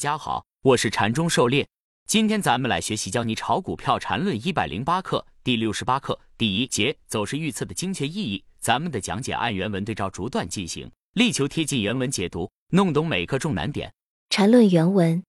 大家好，我是禅中狩猎。今天咱们来学习教你炒股票禅论一百零八课第六十八课第一节走势预测的精确意义。咱们的讲解按原文对照逐段进行，力求贴近原文解读，弄懂每个重难点。禅论原文，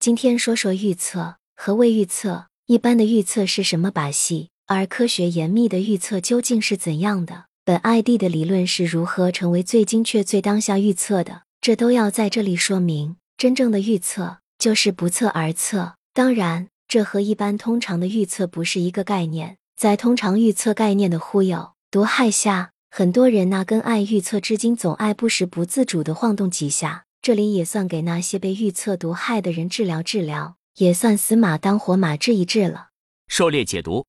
今天说说预测。何谓预测？一般的预测是什么把戏？而科学严密的预测究竟是怎样的？本 ID 的理论是如何成为最精确、最当下预测的？这都要在这里说明。真正的预测就是不测而测，当然，这和一般通常的预测不是一个概念。在通常预测概念的忽悠毒害下，很多人那根爱预测至今总爱不时不自主的晃动几下。这里也算给那些被预测毒害的人治疗治疗，也算死马当活马治一治了。狩猎解读：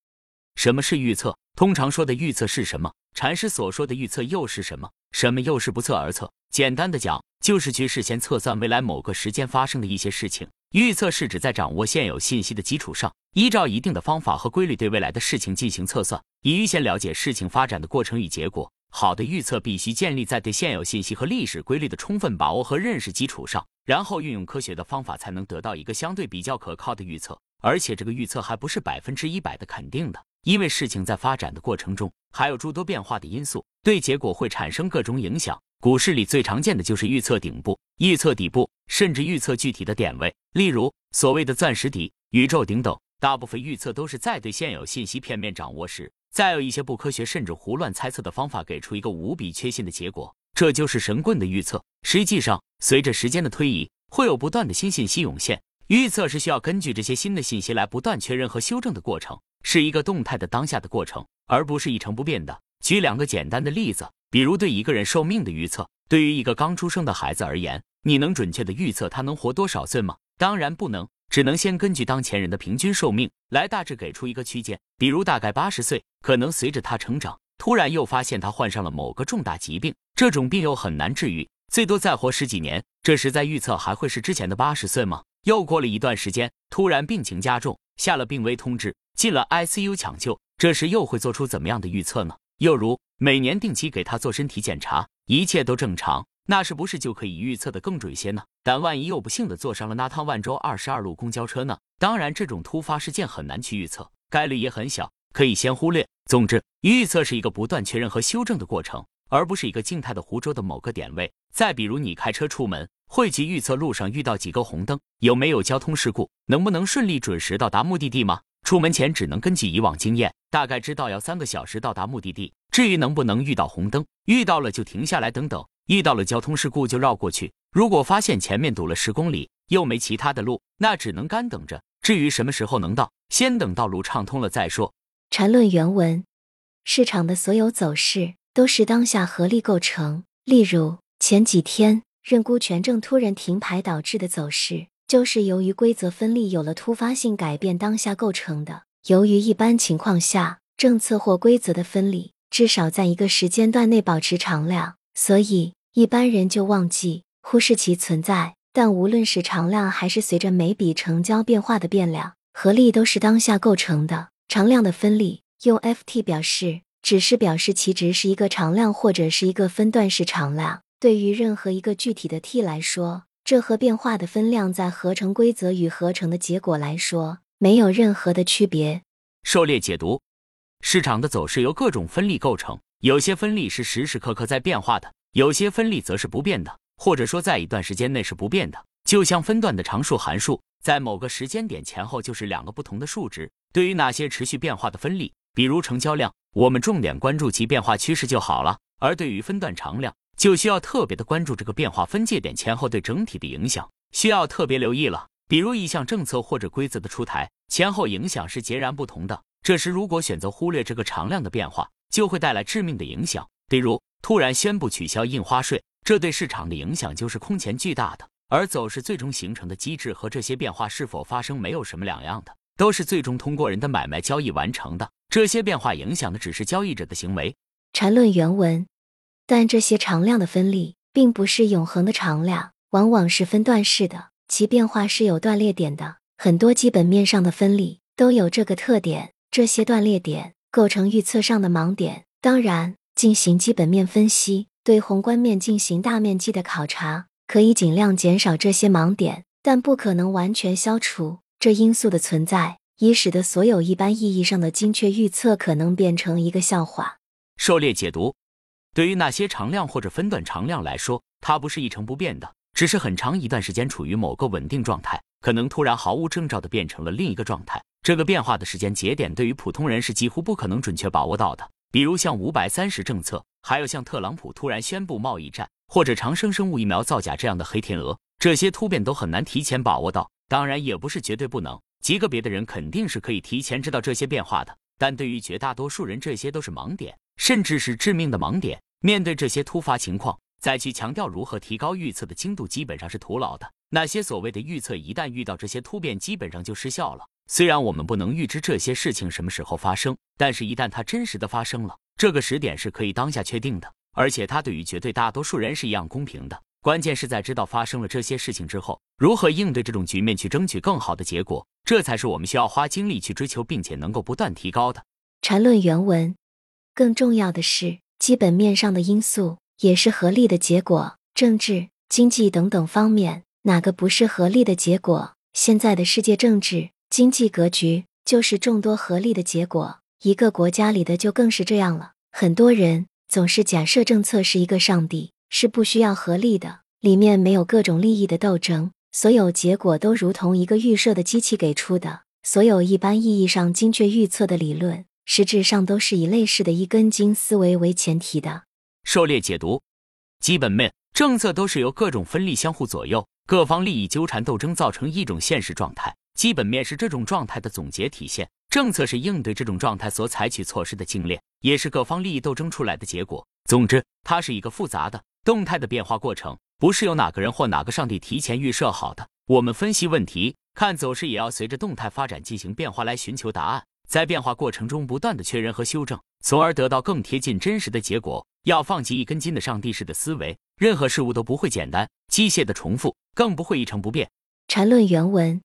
什么是预测？通常说的预测是什么？禅师所说的预测又是什么？什么又是不测而测？简单的讲，就是去事先测算未来某个时间发生的一些事情。预测是指在掌握现有信息的基础上，依照一定的方法和规律对未来的事情进行测算，以预先了解事情发展的过程与结果。好的预测必须建立在对现有信息和历史规律的充分把握和认识基础上，然后运用科学的方法，才能得到一个相对比较可靠的预测。而且这个预测还不是百分之一百的肯定的。因为事情在发展的过程中，还有诸多变化的因素，对结果会产生各种影响。股市里最常见的就是预测顶部、预测底部，甚至预测具体的点位，例如所谓的钻石底、宇宙顶等。大部分预测都是在对现有信息片面掌握时，再有一些不科学甚至胡乱猜测的方法，给出一个无比确信的结果。这就是神棍的预测。实际上，随着时间的推移，会有不断的新信息涌现。预测是需要根据这些新的信息来不断确认和修正的过程。是一个动态的当下的过程，而不是一成不变的。举两个简单的例子，比如对一个人寿命的预测。对于一个刚出生的孩子而言，你能准确的预测他能活多少岁吗？当然不能，只能先根据当前人的平均寿命来大致给出一个区间，比如大概八十岁。可能随着他成长，突然又发现他患上了某个重大疾病，这种病又很难治愈，最多再活十几年。这时再预测还会是之前的八十岁吗？又过了一段时间，突然病情加重，下了病危通知。进了 ICU 抢救，这时又会做出怎么样的预测呢？又如每年定期给他做身体检查，一切都正常，那是不是就可以预测的更准些呢？但万一又不幸的坐上了那趟万州二十二路公交车呢？当然，这种突发事件很难去预测，概率也很小，可以先忽略。总之，预测是一个不断确认和修正的过程，而不是一个静态的湖州的某个点位。再比如，你开车出门，会去预测路上遇到几个红灯，有没有交通事故，能不能顺利准时到达目的地吗？出门前只能根据以往经验，大概知道要三个小时到达目的地。至于能不能遇到红灯，遇到了就停下来等等，遇到了交通事故就绕过去。如果发现前面堵了十公里，又没其他的路，那只能干等着。至于什么时候能到，先等道路畅通了再说。缠论原文：市场的所有走势都是当下合力构成。例如前几天认沽权证突然停牌导致的走势。就是由于规则分立有了突发性改变，当下构成的。由于一般情况下，政策或规则的分立至少在一个时间段内保持常量，所以一般人就忘记忽视其存在。但无论是常量还是随着每笔成交变化的变量，合力都是当下构成的。常量的分立用 Ft 表示，只是表示其值是一个常量或者是一个分段式常量。对于任何一个具体的 t 来说。这和变化的分量在合成规则与合成的结果来说没有任何的区别。狩猎解读：市场的走势由各种分力构成，有些分力是时时刻刻在变化的，有些分力则是不变的，或者说在一段时间内是不变的。就像分段的常数函数，在某个时间点前后就是两个不同的数值。对于那些持续变化的分力，比如成交量，我们重点关注其变化趋势就好了；而对于分段常量，就需要特别的关注这个变化分界点前后对整体的影响，需要特别留意了。比如一项政策或者规则的出台，前后影响是截然不同的。这时如果选择忽略这个常量的变化，就会带来致命的影响。比如突然宣布取消印花税，这对市场的影响就是空前巨大的。而走势最终形成的机制和这些变化是否发生没有什么两样的，都是最终通过人的买卖交易完成的。这些变化影响的只是交易者的行为。缠论原文。但这些常量的分立并不是永恒的常量，往往是分段式的，其变化是有断裂点的。很多基本面上的分立都有这个特点，这些断裂点构成预测上的盲点。当然，进行基本面分析，对宏观面进行大面积的考察，可以尽量减少这些盲点。但不可能完全消除这因素的存在，以使得所有一般意义上的精确预测可能变成一个笑话。狩猎解读：对于那些常量或者分段常量来说，它不是一成不变的，只是很长一段时间处于某个稳定状态，可能突然毫无征兆的变成了另一个状态。这个变化的时间节点对于普通人是几乎不可能准确把握到的。比如像五百三十政策，还有像特朗普突然宣布贸易战，或者长生生物疫苗造假这样的黑天鹅，这些突变都很难提前把握到。当然，也不是绝对不能，极个别的人肯定是可以提前知道这些变化的。但对于绝大多数人，这些都是盲点，甚至是致命的盲点。面对这些突发情况，再去强调如何提高预测的精度，基本上是徒劳的。那些所谓的预测，一旦遇到这些突变，基本上就失效了。虽然我们不能预知这些事情什么时候发生，但是一旦它真实的发生了，这个时点是可以当下确定的，而且它对于绝对大多数人是一样公平的。关键是在知道发生了这些事情之后，如何应对这种局面，去争取更好的结果，这才是我们需要花精力去追求，并且能够不断提高的。缠论原文，更重要的是，基本面上的因素也是合力的结果，政治、经济等等方面，哪个不是合力的结果？现在的世界政治。经济格局就是众多合力的结果，一个国家里的就更是这样了。很多人总是假设政策是一个上帝，是不需要合力的，里面没有各种利益的斗争，所有结果都如同一个预设的机器给出的。所有一般意义上精确预测的理论，实质上都是以类似的一根筋思维为前提的。狩猎解读，基本面政策都是由各种分力相互左右，各方利益纠缠斗争，造成一种现实状态。基本面是这种状态的总结体现，政策是应对这种状态所采取措施的精炼，也是各方利益斗争出来的结果。总之，它是一个复杂的、动态的变化过程，不是由哪个人或哪个上帝提前预设好的。我们分析问题、看走势，也要随着动态发展进行变化来寻求答案，在变化过程中不断的确认和修正，从而得到更贴近真实的结果。要放弃一根筋的上帝式的思维，任何事物都不会简单、机械的重复，更不会一成不变。缠论原文。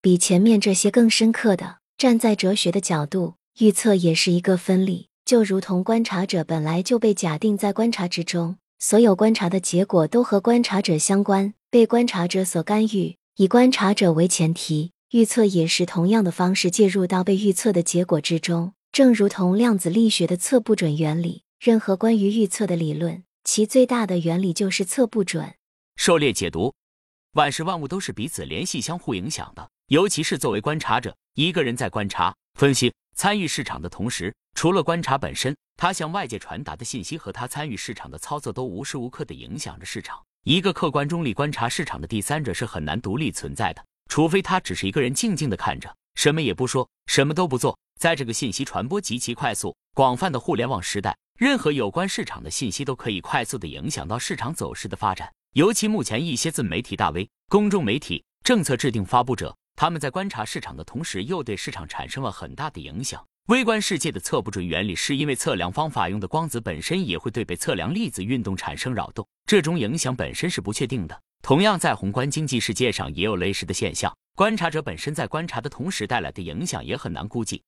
比前面这些更深刻的，站在哲学的角度，预测也是一个分离，就如同观察者本来就被假定在观察之中，所有观察的结果都和观察者相关，被观察者所干预，以观察者为前提，预测也是同样的方式介入到被预测的结果之中，正如同量子力学的测不准原理，任何关于预测的理论，其最大的原理就是测不准。狩猎解读，万事万物都是彼此联系、相互影响的。尤其是作为观察者，一个人在观察、分析、参与市场的同时，除了观察本身，他向外界传达的信息和他参与市场的操作都无时无刻的影响着市场。一个客观中立观察市场的第三者是很难独立存在的，除非他只是一个人静静的看着，什么也不说，什么都不做。在这个信息传播极其快速、广泛的互联网时代，任何有关市场的信息都可以快速的影响到市场走势的发展。尤其目前一些自媒体大 V、公众媒体、政策制定发布者。他们在观察市场的同时，又对市场产生了很大的影响。微观世界的测不准原理，是因为测量方法用的光子本身也会对被测量粒子运动产生扰动，这种影响本身是不确定的。同样，在宏观经济世界上也有类似的现象，观察者本身在观察的同时带来的影响也很难估计。